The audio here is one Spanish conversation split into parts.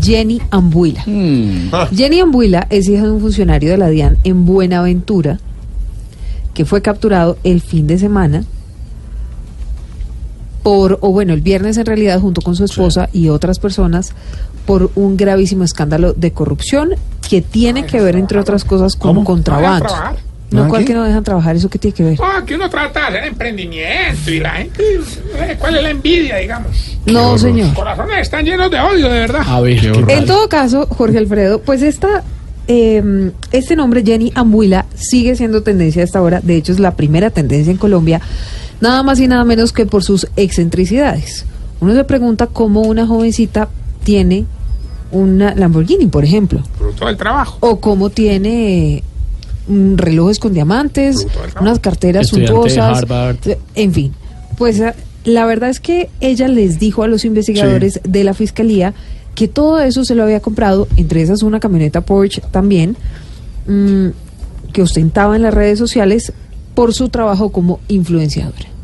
Jenny Ambuila. Jenny Ambuila es hija de un funcionario de la DIAN en Buenaventura que fue capturado el fin de semana por, o bueno, el viernes en realidad junto con su esposa y otras personas por un gravísimo escándalo de corrupción que tiene que ver, entre otras cosas, con contrabando. No, ¿cuál que no dejan trabajar? ¿Eso qué tiene que ver? Ah, que uno trata de hacer emprendimiento y la gente. eh, ¿Cuál es la envidia, digamos? No, señor. Los corazones están llenos de odio, de verdad. A ver, En todo caso, Jorge Alfredo, pues esta, eh, este nombre, Jenny Ambuila, sigue siendo tendencia a esta hora. De hecho, es la primera tendencia en Colombia, nada más y nada menos que por sus excentricidades. Uno se pregunta cómo una jovencita tiene una Lamborghini, por ejemplo, Fruto del trabajo. o cómo tiene relojes con diamantes, unas carteras Estudiante suntuosas, Harvard. en fin. Pues eh, la verdad es que ella les dijo a los investigadores de la fiscalía que todo eso se lo había comprado, entre esas una camioneta Porsche también, mm, que ostentaba en las redes sociales por su trabajo como influenciadora.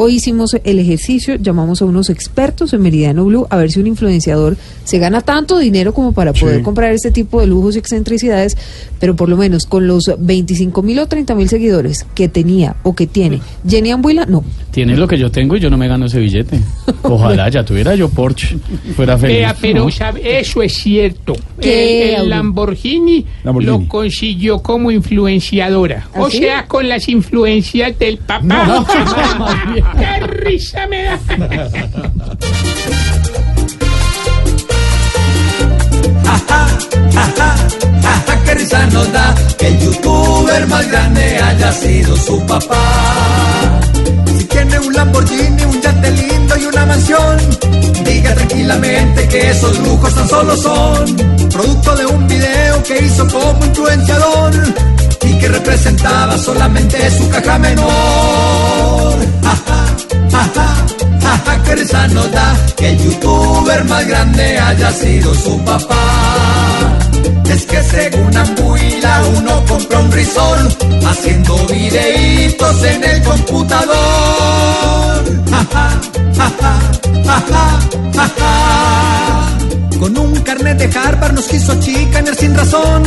Hoy hicimos el ejercicio, llamamos a unos expertos en Meridiano Blue a ver si un influenciador se gana tanto dinero como para poder comprar este tipo de lujos y excentricidades, pero por lo menos con los 25 mil o 30 mil seguidores que tenía o que tiene Jenny Ambuila, no. Tienes lo que yo tengo y yo no me gano ese billete. Ojalá ya tuviera yo Porsche. Fuera feliz. Vea, pero No. sabe, eso es cierto. ¿Qué, El, el? Lamborghini, Lamborghini. lo consiguió como influenciadora. ¿Ah, o sí? sea, con las influencias del papá. ¡Qué risa me da! Ajá, qué risa nos da que el youtuber más grande haya sido su papá. Si tiene un Lamborghini, un yate lindo y una mansión, diga tranquilamente que esos lujos tan solo son producto de un video que hizo como influenciador y que representaba solamente su caja menor. Da que el youtuber más grande haya sido su papá. Es que según Ambuila uno compra un risol haciendo videitos en el computador. Con un carnet de Harvard nos quiso chicanear sin razón.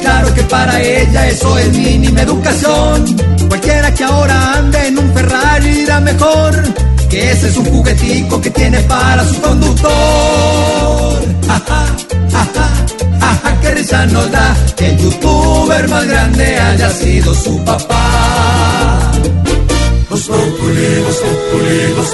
Claro que para ella eso es mínima educación. Cualquiera que ahora ande en un Ferrari dirá mejor que ese es un juguetico que tiene para su conductor. Ajá, ajá, ajá, qué risa nos da que el youtuber más grande haya sido su papá. Vos populi, vos populi, vos